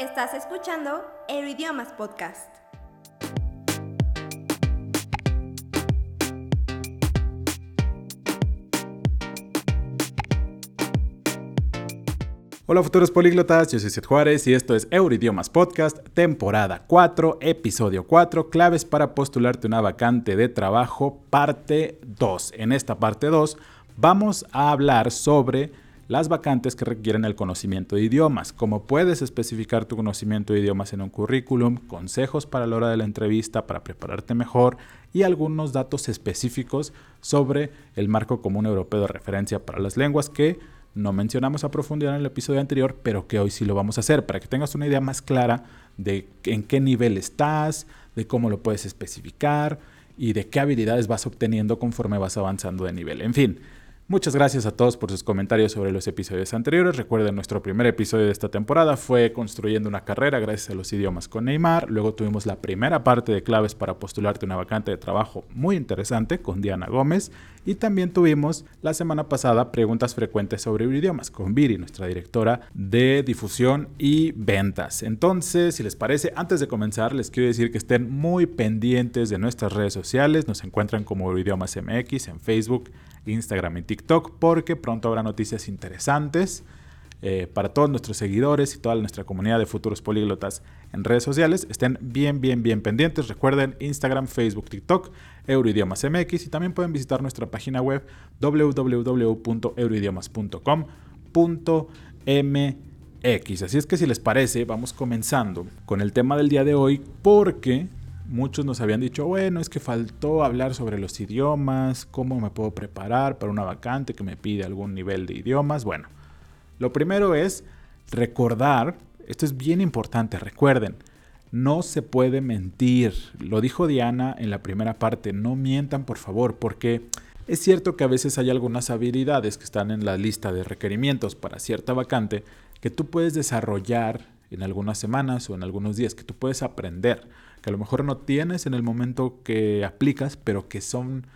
Estás escuchando Euroidiomas Podcast. Hola futuros políglotas, yo soy Seth Juárez y esto es Euroidiomas Podcast, temporada 4, episodio 4, claves para postularte una vacante de trabajo, parte 2. En esta parte 2 vamos a hablar sobre las vacantes que requieren el conocimiento de idiomas, cómo puedes especificar tu conocimiento de idiomas en un currículum, consejos para la hora de la entrevista para prepararte mejor y algunos datos específicos sobre el marco común europeo de referencia para las lenguas que no mencionamos a profundidad en el episodio anterior, pero que hoy sí lo vamos a hacer para que tengas una idea más clara de en qué nivel estás, de cómo lo puedes especificar y de qué habilidades vas obteniendo conforme vas avanzando de nivel. En fin, Muchas gracias a todos por sus comentarios sobre los episodios anteriores. Recuerden, nuestro primer episodio de esta temporada fue construyendo una carrera gracias a los idiomas con Neymar. Luego tuvimos la primera parte de claves para postularte una vacante de trabajo muy interesante con Diana Gómez. Y también tuvimos la semana pasada preguntas frecuentes sobre idiomas con Viri, nuestra directora de difusión y ventas. Entonces, si les parece, antes de comenzar, les quiero decir que estén muy pendientes de nuestras redes sociales. Nos encuentran como Idiomas MX en Facebook, Instagram y TikTok porque pronto habrá noticias interesantes eh, para todos nuestros seguidores y toda nuestra comunidad de futuros políglotas en redes sociales. Estén bien, bien, bien pendientes. Recuerden Instagram, Facebook, TikTok, Euroidiomas MX y también pueden visitar nuestra página web www.euroidiomas.com.mx. Así es que si les parece, vamos comenzando con el tema del día de hoy porque Muchos nos habían dicho, bueno, es que faltó hablar sobre los idiomas, cómo me puedo preparar para una vacante que me pide algún nivel de idiomas. Bueno, lo primero es recordar, esto es bien importante, recuerden, no se puede mentir. Lo dijo Diana en la primera parte, no mientan por favor, porque es cierto que a veces hay algunas habilidades que están en la lista de requerimientos para cierta vacante que tú puedes desarrollar en algunas semanas o en algunos días, que tú puedes aprender que a lo mejor no tienes en el momento que aplicas, pero que son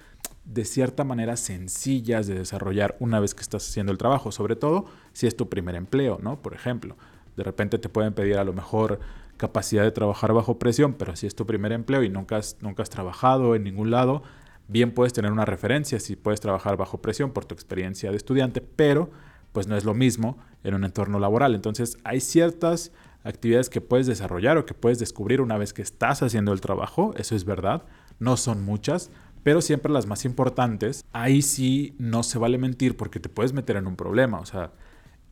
de cierta manera sencillas de desarrollar una vez que estás haciendo el trabajo, sobre todo si es tu primer empleo, ¿no? Por ejemplo, de repente te pueden pedir a lo mejor capacidad de trabajar bajo presión, pero si es tu primer empleo y nunca has, nunca has trabajado en ningún lado, bien puedes tener una referencia si puedes trabajar bajo presión por tu experiencia de estudiante, pero pues no es lo mismo en un entorno laboral. Entonces hay ciertas actividades que puedes desarrollar o que puedes descubrir una vez que estás haciendo el trabajo, eso es verdad, no son muchas, pero siempre las más importantes, ahí sí no se vale mentir porque te puedes meter en un problema, o sea,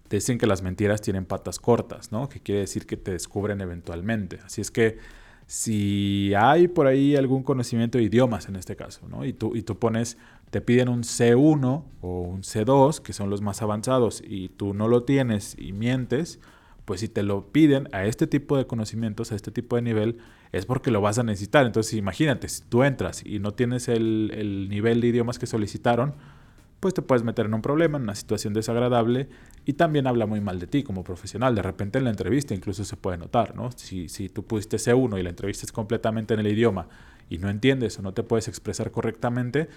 te dicen que las mentiras tienen patas cortas, ¿no? Que quiere decir que te descubren eventualmente. Así es que si hay por ahí algún conocimiento de idiomas en este caso, ¿no? Y tú, y tú pones, te piden un C1 o un C2, que son los más avanzados, y tú no lo tienes y mientes, pues si te lo piden a este tipo de conocimientos, a este tipo de nivel, es porque lo vas a necesitar. Entonces imagínate, si tú entras y no tienes el, nivel de idiomas que solicitaron, pues te puedes meter en un problema, en una situación desagradable y también habla muy mal de ti como profesional. De repente en la entrevista incluso se puede notar, ¿no? Si, si tú pusiste C1 y la entrevista es completamente en el idioma y no entiendes o no te puedes expresar correctamente,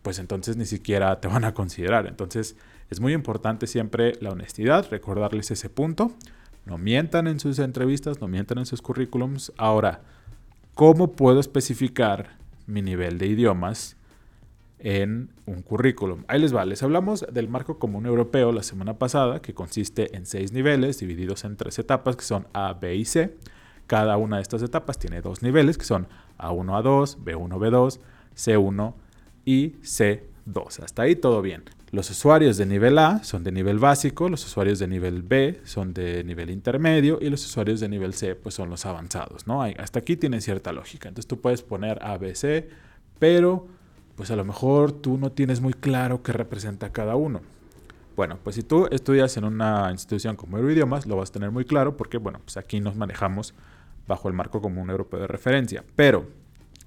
pues entonces ni siquiera te van a considerar. Entonces es muy importante siempre la honestidad, recordarles ese punto. No mientan en sus entrevistas, no mientan en sus currículums. Ahora, ¿cómo puedo especificar mi nivel de idiomas en un currículum? Ahí les va, les hablamos del marco común europeo la semana pasada, que consiste en seis niveles divididos en tres etapas, que son A, B y C. Cada una de estas etapas tiene dos niveles, que son A1, A2, B1, B2, C1 y C2. Hasta ahí todo bien. Los usuarios de nivel A son de nivel básico, los usuarios de nivel B son de nivel intermedio y los usuarios de nivel C pues son los avanzados, ¿no? Hasta aquí tiene cierta lógica. Entonces tú puedes poner A, B, C, pero pues a lo mejor tú no tienes muy claro qué representa cada uno. Bueno, pues si tú estudias en una institución como Euroidiomas, lo vas a tener muy claro porque, bueno, pues aquí nos manejamos bajo el marco común europeo de referencia. Pero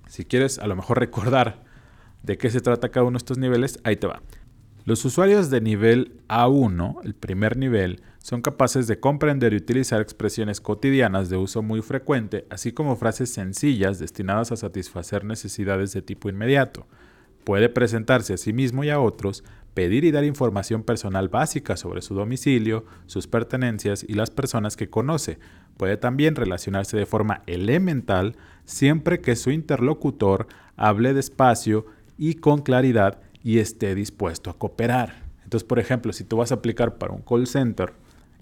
si quieres a lo mejor recordar de qué se trata cada uno de estos niveles, ahí te va. Los usuarios de nivel A1, el primer nivel, son capaces de comprender y utilizar expresiones cotidianas de uso muy frecuente, así como frases sencillas destinadas a satisfacer necesidades de tipo inmediato. Puede presentarse a sí mismo y a otros pedir y dar información personal básica sobre su domicilio, sus pertenencias y las personas que conoce. Puede también relacionarse de forma elemental siempre que su interlocutor hable despacio y con claridad y esté dispuesto a cooperar. Entonces, por ejemplo, si tú vas a aplicar para un call center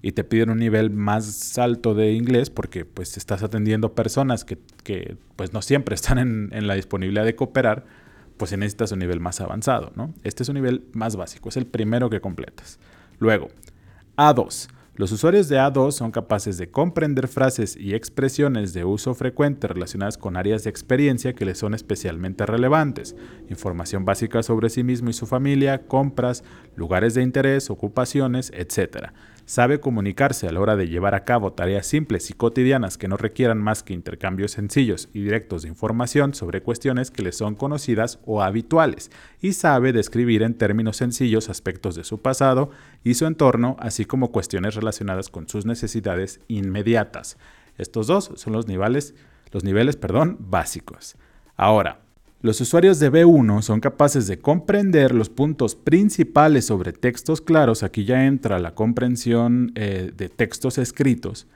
y te piden un nivel más alto de inglés porque pues estás atendiendo personas que, pues no siempre están en, en la disponibilidad de cooperar, pues necesitas un nivel más avanzado, ¿no? Este es un nivel más básico, es el primero que completas. Luego, A2. Los usuarios de A2 son capaces de comprender frases y expresiones de uso frecuente relacionadas con áreas de experiencia que les son especialmente relevantes, información básica sobre sí mismo y su familia, compras, lugares de interés, ocupaciones, etc. Sabe comunicarse a la hora de llevar a cabo tareas simples y cotidianas que no requieran más que intercambios sencillos y directos de información sobre cuestiones que le son conocidas o habituales, y sabe describir en términos sencillos aspectos de su pasado y su entorno, así como cuestiones relacionadas con sus necesidades inmediatas. Estos dos son los niveles, los niveles perdón, básicos. Ahora, los usuarios de B1 son capaces de comprender los puntos principales sobre textos claros, aquí ya entra la comprensión eh, de textos escritos,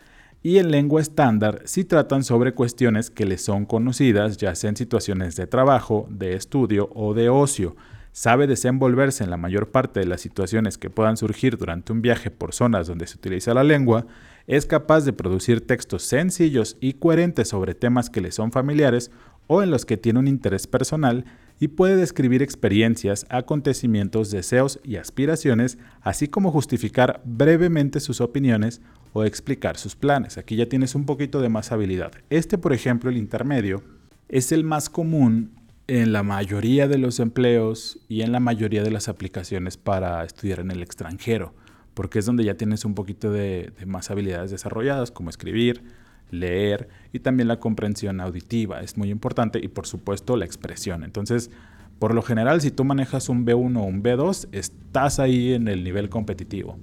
y en lengua estándar si tratan sobre cuestiones que les son conocidas, ya sea en situaciones de trabajo, de estudio o de ocio. Sabe desenvolverse en la mayor parte de las situaciones que puedan surgir durante un viaje por zonas donde se utiliza la lengua, es capaz de producir textos sencillos y coherentes sobre temas que le son familiares o en los que tiene un interés personal y puede describir experiencias, acontecimientos, deseos y aspiraciones, así como justificar brevemente sus opiniones o explicar sus planes. Aquí ya tienes un poquito de más habilidad. Este, por ejemplo, el intermedio, es el más común en la mayoría de los empleos y en la mayoría de las aplicaciones para estudiar en el extranjero, porque es donde ya tienes un poquito de, de más habilidades desarrolladas, como escribir, leer y también la comprensión auditiva es muy importante y por supuesto la expresión. Entonces, por lo general, si tú manejas un B1 o un B2, estás ahí en el nivel competitivo.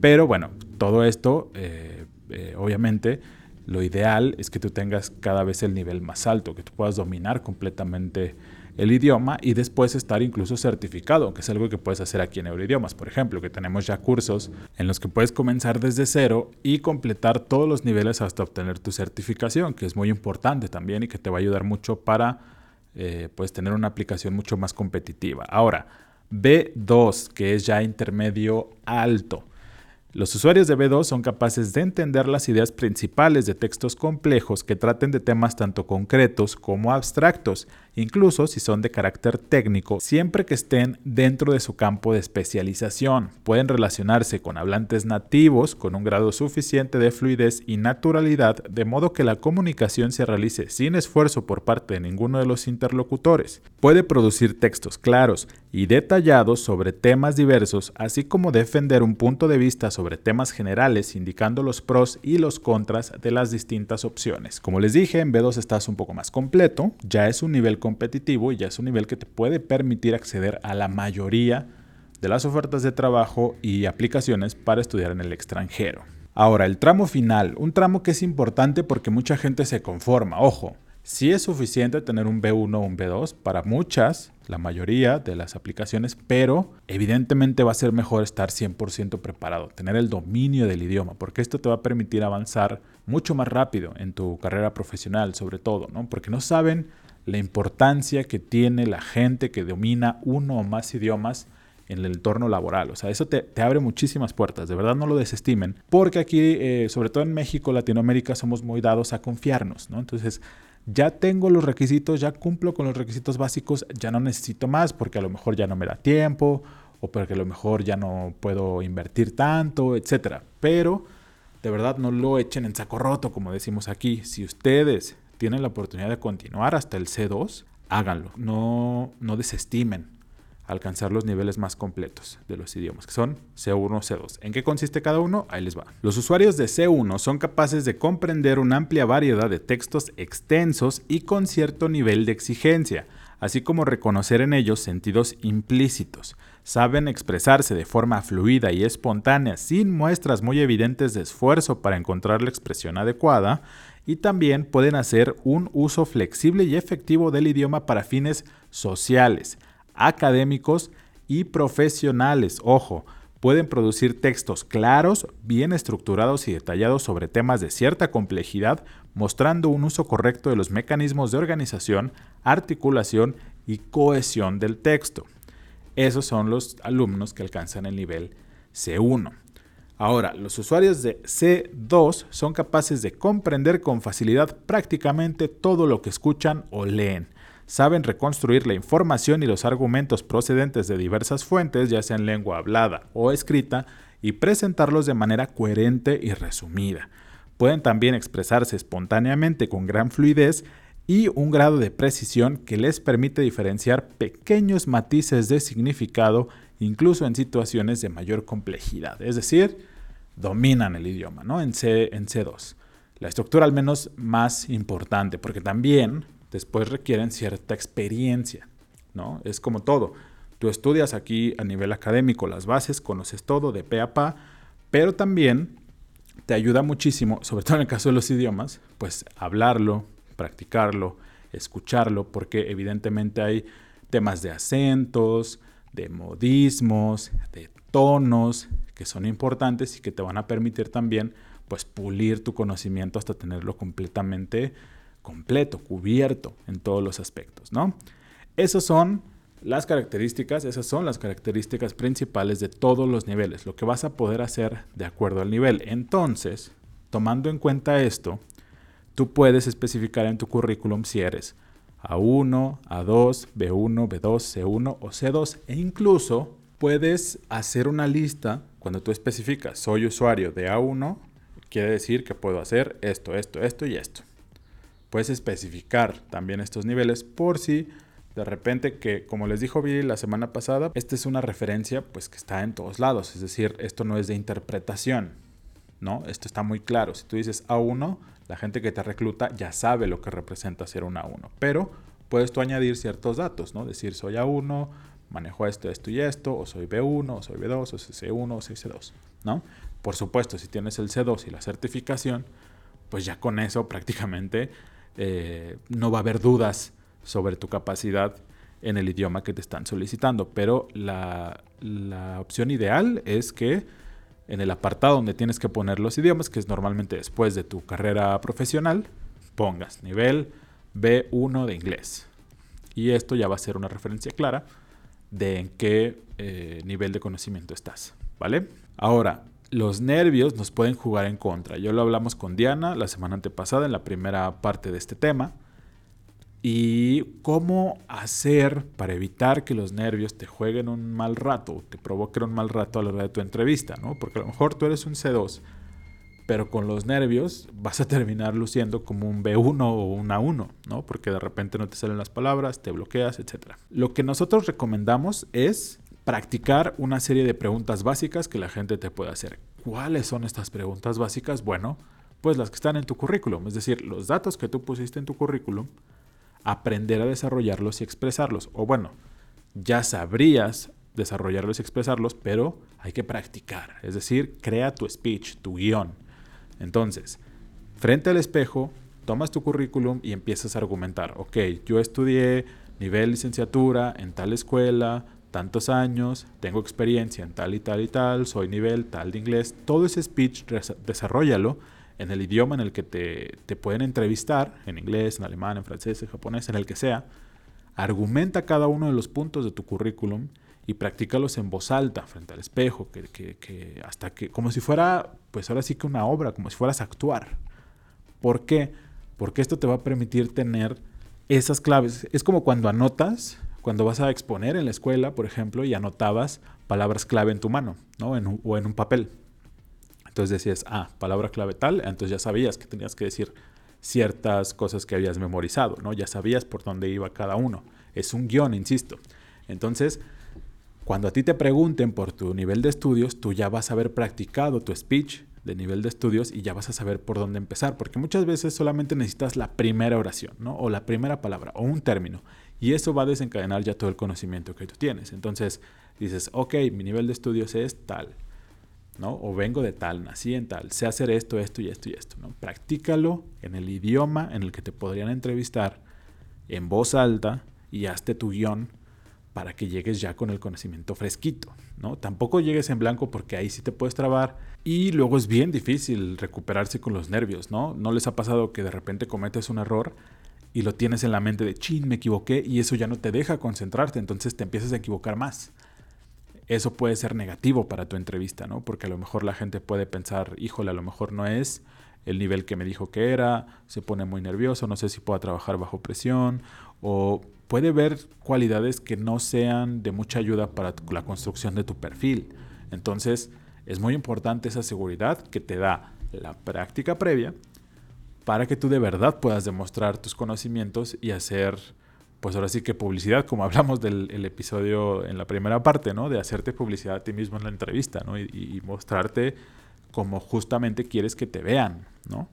Pero bueno, todo esto, eh, eh, obviamente, lo ideal es que tú tengas cada vez el nivel más alto, que tú puedas dominar completamente el idioma y después estar incluso certificado, que es algo que puedes hacer aquí en Euroidiomas, por ejemplo, que tenemos ya cursos en los que puedes comenzar desde cero y completar todos los niveles hasta obtener tu certificación, que es muy importante también y que te va a ayudar mucho para eh, pues, tener una aplicación mucho más competitiva. Ahora, B2, que es ya intermedio alto. Los usuarios de B2 son capaces de entender las ideas principales de textos complejos que traten de temas tanto concretos como abstractos incluso si son de carácter técnico, siempre que estén dentro de su campo de especialización. Pueden relacionarse con hablantes nativos con un grado suficiente de fluidez y naturalidad, de modo que la comunicación se realice sin esfuerzo por parte de ninguno de los interlocutores. Puede producir textos claros y detallados sobre temas diversos, así como defender un punto de vista sobre temas generales, indicando los pros y los contras de las distintas opciones. Como les dije, en B2 estás un poco más completo, ya es un nivel competitivo y ya es un nivel que te puede permitir acceder a la mayoría de las ofertas de trabajo y aplicaciones para estudiar en el extranjero. Ahora, el tramo final, un tramo que es importante porque mucha gente se conforma. Ojo, si es suficiente tener un B1 o un B2 para muchas, la mayoría de las aplicaciones, pero evidentemente va a ser mejor estar 100% preparado, tener el dominio del idioma, porque esto te va a permitir avanzar mucho más rápido en tu carrera profesional, sobre todo, ¿no? Porque no saben la importancia que tiene la gente que domina uno o más idiomas en el entorno laboral. O sea, eso te, abre muchísimas puertas, de verdad no lo desestimen, porque aquí, eh, sobre todo en México, Latinoamérica, somos muy dados a confiarnos, ¿no? Entonces, ya tengo los requisitos, ya cumplo con los requisitos básicos, ya no necesito más porque a lo mejor ya no me da tiempo o porque a lo mejor ya no puedo invertir tanto, etcétera. Pero de verdad no lo echen en saco roto, como decimos aquí. Si ustedes tienen la oportunidad de continuar hasta el C2, háganlo. No, no desestimen alcanzar los niveles más completos de los idiomas, que son C1, C2. ¿En qué consiste cada uno? Ahí les va. Los usuarios de C1 son capaces de comprender una amplia variedad de textos extensos y con cierto nivel de exigencia, así como reconocer en ellos sentidos implícitos. Saben expresarse de forma fluida y espontánea sin muestras muy evidentes de esfuerzo para encontrar la expresión adecuada y también pueden hacer un uso flexible y efectivo del idioma para fines sociales, académicos y profesionales. Ojo, pueden producir textos claros, bien estructurados y detallados sobre temas de cierta complejidad, mostrando un uso correcto de los mecanismos de organización, articulación y cohesión del texto. Esos son los alumnos que alcanzan el nivel C1. Ahora, los usuarios de C2 son capaces de comprender con facilidad prácticamente todo lo que escuchan o leen. Saben reconstruir la información y los argumentos procedentes de diversas fuentes, ya sea en lengua hablada o escrita, y presentarlos de manera coherente y resumida. Pueden también expresarse espontáneamente con gran fluidez y un grado de precisión que les permite diferenciar pequeños matices de significado incluso en situaciones de mayor complejidad. Es decir, dominan el idioma, ¿no? En, C, en C2. La estructura al menos más importante, porque también después requieren cierta experiencia, ¿no? Es como todo. Tú estudias aquí a nivel académico las bases, conoces todo de pe a pa, pero también te ayuda muchísimo, sobre todo en el caso de los idiomas, pues hablarlo, practicarlo, escucharlo, porque evidentemente hay temas de acentos, de modismos, de tonos que son importantes y que te van a permitir también pues pulir tu conocimiento hasta tenerlo completamente completo, cubierto en todos los aspectos, ¿no? Esas son las características, esas son las características principales de todos los niveles, lo que vas a poder hacer de acuerdo al nivel. Entonces, tomando en cuenta esto, tú puedes especificar en tu currículum si eres A1, A2, B1, B2, C1 o C2 e incluso puedes hacer una lista cuando tú especificas soy usuario de A1, quiere decir que puedo hacer esto, esto, esto y esto. Puedes especificar también estos niveles por si de repente que, como les dijo Billy la semana pasada, esta es una referencia pues que está en todos lados, es decir, esto no es de interpretación, ¿no? Esto está muy claro. Si tú dices A1, la gente que te recluta ya sabe lo que representa ser un A1, pero puedes tú añadir ciertos datos, ¿no? Decir soy A1, manejo esto, esto y esto, o soy B1, o soy B2, o soy C1, o soy C2, ¿no? Por supuesto, si tienes el C2 y la certificación, pues ya con eso prácticamente eh, no va a haber dudas sobre tu capacidad en el idioma que te están solicitando, pero la, opción ideal es que en el apartado donde tienes que poner los idiomas, que es normalmente después de tu carrera profesional, pongas nivel B1 de inglés. Y esto ya va a ser una referencia clara de en qué eh, nivel de conocimiento estás, ¿vale? Ahora, los nervios nos pueden jugar en contra. Ya lo hablamos con Diana la semana antepasada en la primera parte de este tema y cómo hacer para evitar que los nervios te jueguen un mal rato, te provoquen un mal rato a la hora de tu entrevista, ¿no? Porque a lo mejor tú eres un C2, pero con los nervios vas a terminar luciendo como un B1 o un A1, ¿no? Porque de repente no te salen las palabras, te bloqueas, etc. Lo que nosotros recomendamos es practicar una serie de preguntas básicas que la gente te puede hacer. ¿Cuáles son estas preguntas básicas? Bueno, pues las que están en tu currículum, es decir, los datos que tú pusiste en tu currículum, aprender a desarrollarlos y expresarlos. O bueno, ya sabrías desarrollarlos y expresarlos, pero hay que practicar. Es decir, crea tu speech, tu guion. Entonces, frente al espejo, tomas tu currículum y empiezas a argumentar. Ok, yo estudié nivel licenciatura en tal escuela, tantos años, tengo experiencia en tal y tal y tal, soy nivel tal de inglés. Todo ese speech, desarrollalo en el idioma en el que te, pueden entrevistar, en inglés, en alemán, en francés, en japonés, en el que sea, argumenta cada uno de los puntos de tu currículum y practícalos en voz alta, frente al espejo, que, que, hasta que, como si fuera, pues ahora sí que una obra, como si fueras a actuar. ¿Por qué? Porque esto te va a permitir tener esas claves. Es como cuando anotas, cuando vas a exponer en la escuela, por ejemplo, y anotabas palabras clave en tu mano, ¿no? o en un papel. Entonces decías, ah, palabra clave tal, entonces ya sabías que tenías que decir ciertas cosas que habías memorizado, ¿no? Ya sabías por dónde iba cada uno. Es un guion, insisto. Entonces, cuando a ti te pregunten por tu nivel de estudios, tú ya vas a haber practicado tu speech de nivel de estudios y ya vas a saber por dónde empezar, porque muchas veces solamente necesitas la primera oración, ¿no? O la primera palabra, o un término, y eso va a desencadenar ya todo el conocimiento que tú tienes. Entonces dices, ok, mi nivel de estudios es tal, ¿no? O vengo de tal, nací en tal, sé hacer esto, esto y esto y esto, ¿no? Practícalo en el idioma en el que te podrían entrevistar en voz alta y hazte tu guion para que llegues ya con el conocimiento fresquito, ¿no? Tampoco llegues en blanco porque ahí sí te puedes trabar y luego es bien difícil recuperarse con los nervios, ¿no? ¿No les ha pasado que de repente cometes un error y lo tienes en la mente de, chin, me equivoqué y eso ya no te deja concentrarte, entonces te empiezas a equivocar más? Eso puede ser negativo para tu entrevista, ¿no? Porque a lo mejor la gente puede pensar, híjole, a lo mejor no es el nivel que me dijo que era, se pone muy nervioso, no sé si pueda trabajar bajo presión o puede ver cualidades que no sean de mucha ayuda para la construcción de tu perfil. Entonces, es muy importante esa seguridad que te da la práctica previa para que tú de verdad puedas demostrar tus conocimientos y hacer, pues ahora sí que publicidad, como hablamos del episodio en la primera parte, ¿no? De hacerte publicidad a ti mismo en la entrevista, ¿no? Y, mostrarte como justamente quieres que te vean, ¿no?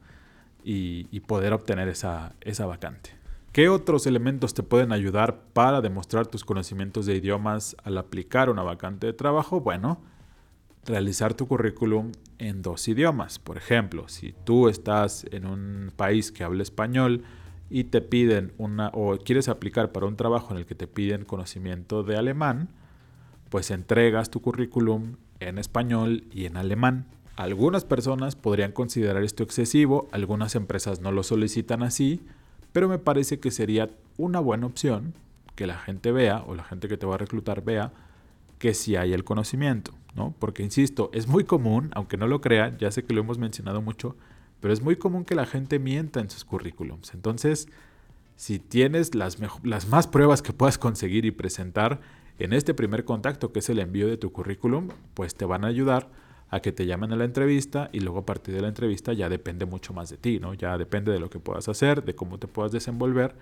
Y, y poder obtener esa, esa vacante. ¿Qué otros elementos te pueden ayudar para demostrar tus conocimientos de idiomas al aplicar una vacante de trabajo? Bueno, realizar tu currículum en dos idiomas. Por ejemplo, si tú estás en un país que habla español y te piden una o quieres aplicar para un trabajo en el que te piden conocimiento de alemán, pues entregas tu currículum en español y en alemán. Algunas personas podrían considerar esto excesivo, algunas empresas no lo solicitan así, pero me parece que sería una buena opción que la gente vea o la gente que te va a reclutar vea que si hay el conocimiento, ¿no? Porque insisto, es muy común, aunque no lo crean, ya sé que lo hemos mencionado mucho, pero es muy común que la gente mienta en sus currículums. Entonces, si tienes las, más pruebas que puedas conseguir y presentar en este primer contacto, que es el envío de tu currículum, pues te van a ayudar a que te llamen a la entrevista y luego a partir de la entrevista ya depende mucho más de ti, ¿no? Ya depende de lo que puedas hacer, de cómo te puedas desenvolver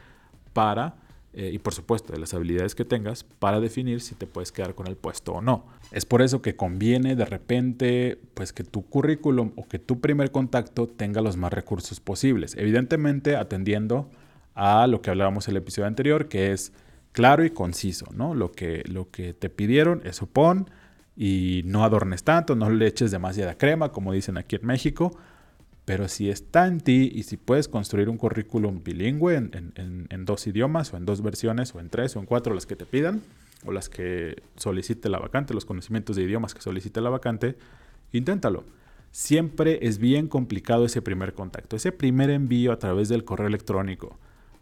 para, eh, y por supuesto, de las habilidades que tengas para definir si te puedes quedar con el puesto o no. Es por eso que conviene de repente, pues que tu currículum o que tu primer contacto tenga los más recursos posibles. Evidentemente atendiendo a lo que hablábamos en el episodio anterior, que es claro y conciso, ¿no? Lo que, lo que te pidieron, eso pon y no adornes tanto, no le eches demasiada crema, como dicen aquí en México. Pero si está en ti y si puedes construir un currículum bilingüe en, dos idiomas o en dos versiones o en tres o en cuatro las que te pidan o las que solicite la vacante, los conocimientos de idiomas que solicite la vacante, inténtalo. Siempre es bien complicado ese primer contacto, ese primer envío a través del correo electrónico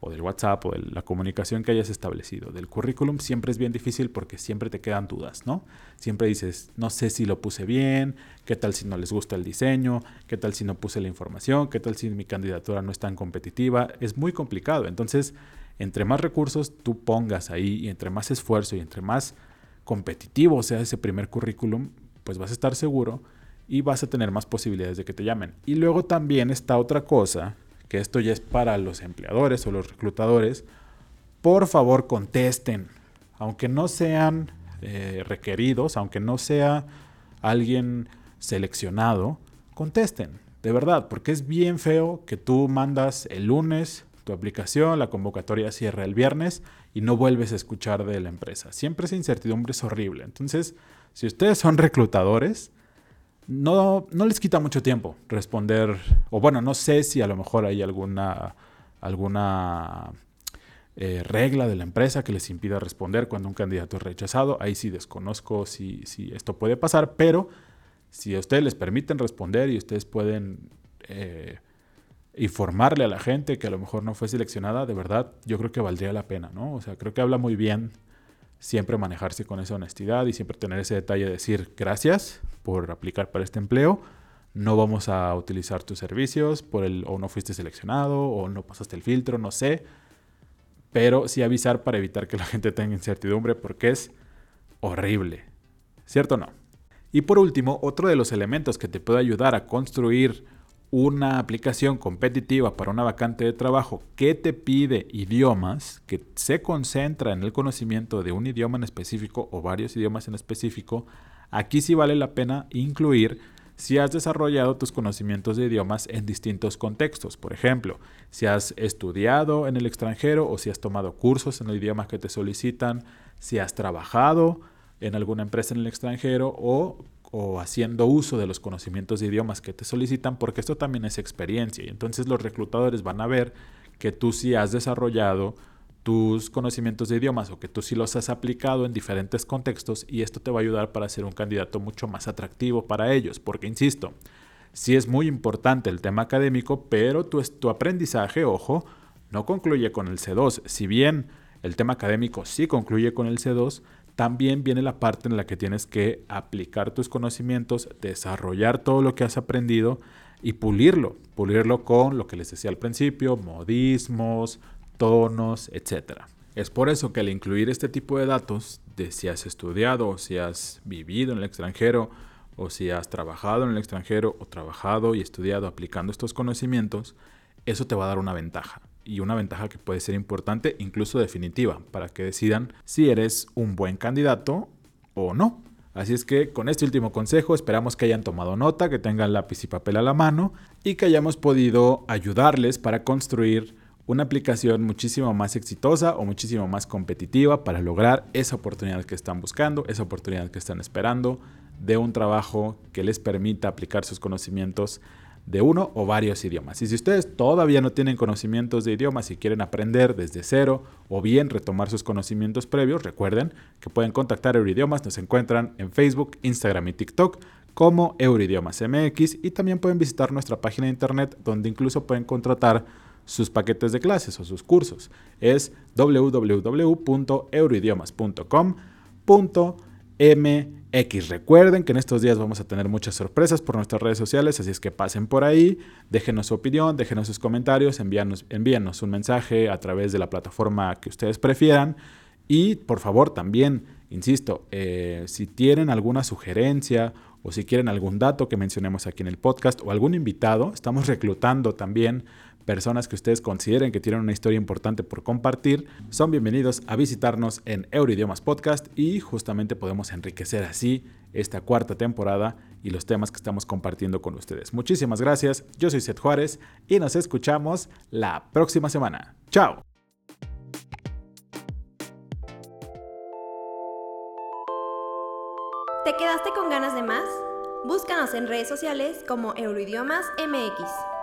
del WhatsApp o de la comunicación que hayas establecido. Del currículum siempre es bien difícil porque siempre te quedan dudas, ¿no? Siempre dices, no sé si lo puse bien, qué tal si no les gusta el diseño, qué tal si no puse la información, qué tal si mi candidatura no es tan competitiva. Es muy complicado. Entonces, entre más recursos tú pongas ahí y entre más esfuerzo y entre más competitivo sea ese primer currículum, pues vas a estar seguro y vas a tener más posibilidades de que te llamen. Y luego también está otra cosa que esto ya es para los empleadores o los reclutadores, por favor contesten, aunque no sean eh, requeridos, aunque no sea alguien seleccionado, contesten, de verdad, porque es bien feo que tú mandas el lunes tu aplicación, la convocatoria cierra el viernes y no vuelves a escuchar de la empresa. Siempre esa incertidumbre es horrible. Entonces, si ustedes son reclutadores, no, no les quita mucho tiempo responder, o bueno, no sé si a lo mejor hay alguna, alguna eh, regla de la empresa que les impida responder cuando un candidato es rechazado. Ahí sí desconozco si, si esto puede pasar, pero si a ustedes les permiten responder y ustedes pueden eh, informarle a la gente que a lo mejor no fue seleccionada, de verdad, yo creo que valdría la pena, ¿no? O sea, creo que habla muy bien siempre manejarse con esa honestidad y siempre tener ese detalle de decir gracias por aplicar para este empleo, no vamos a utilizar tus servicios por el o no fuiste seleccionado o no pasaste el filtro, no sé, pero sí avisar para evitar que la gente tenga incertidumbre porque es horrible, ¿cierto o no? Y por último, otro de los elementos que te puede ayudar a construir una aplicación competitiva para una vacante de trabajo que te pide idiomas, que se concentra en el conocimiento de un idioma en específico o varios idiomas en específico, aquí sí vale la pena incluir si has desarrollado tus conocimientos de idiomas en distintos contextos. Por ejemplo, si has estudiado en el extranjero o si has tomado cursos en el idioma que te solicitan, si has trabajado en alguna empresa en el extranjero o o haciendo uso de los conocimientos de idiomas que te solicitan, porque esto también es experiencia. Y entonces los reclutadores van a ver que tú sí has desarrollado tus conocimientos de idiomas o que tú sí los has aplicado en diferentes contextos y esto te va a ayudar para ser un candidato mucho más atractivo para ellos, porque insisto, sí es muy importante el tema académico, pero tu, tu aprendizaje, ojo, no concluye con el C2. Si bien el tema académico sí concluye con el C2, también viene la parte en la que tienes que aplicar tus conocimientos, desarrollar todo lo que has aprendido y pulirlo, pulirlo con lo que les decía al principio, modismos, tonos, etc. Es por eso que al incluir este tipo de datos, de si has estudiado o si has vivido en el extranjero o si has trabajado en el extranjero o trabajado y estudiado aplicando estos conocimientos, eso te va a dar una ventaja y una ventaja que puede ser importante, incluso definitiva, para que decidan si eres un buen candidato o no. Así es que con este último consejo esperamos que hayan tomado nota, que tengan lápiz y papel a la mano y que hayamos podido ayudarles para construir una aplicación muchísimo más exitosa o muchísimo más competitiva para lograr esa oportunidad que están buscando, esa oportunidad que están esperando de un trabajo que les permita aplicar sus conocimientos de uno o varios idiomas. Y si ustedes todavía no tienen conocimientos de idiomas y quieren aprender desde cero o bien retomar sus conocimientos previos, recuerden que pueden contactar Euroidiomas, nos encuentran en Facebook, Instagram y TikTok como Euroidiomas MX y también pueden visitar nuestra página de internet donde incluso pueden contratar sus paquetes de clases o sus cursos. Es www.euroidiomas.com.mx. Recuerden que en estos días vamos a tener muchas sorpresas por nuestras redes sociales, así es que pasen por ahí, déjenos su opinión, déjenos sus comentarios, envíanos, envíanos un mensaje a través de la plataforma que ustedes prefieran y por favor también, insisto, eh, si tienen alguna sugerencia o si quieren algún dato que mencionemos aquí en el podcast o algún invitado, estamos reclutando también personas que ustedes consideren que tienen una historia importante por compartir, son bienvenidos a visitarnos en Euroidiomas Podcast y justamente podemos enriquecer así esta cuarta temporada y los temas que estamos compartiendo con ustedes. Muchísimas gracias, yo soy Seth Juárez y nos escuchamos la próxima semana. ¡Chao! ¿Te quedaste con ganas de más? Búscanos en redes sociales como Euroidiomas MX.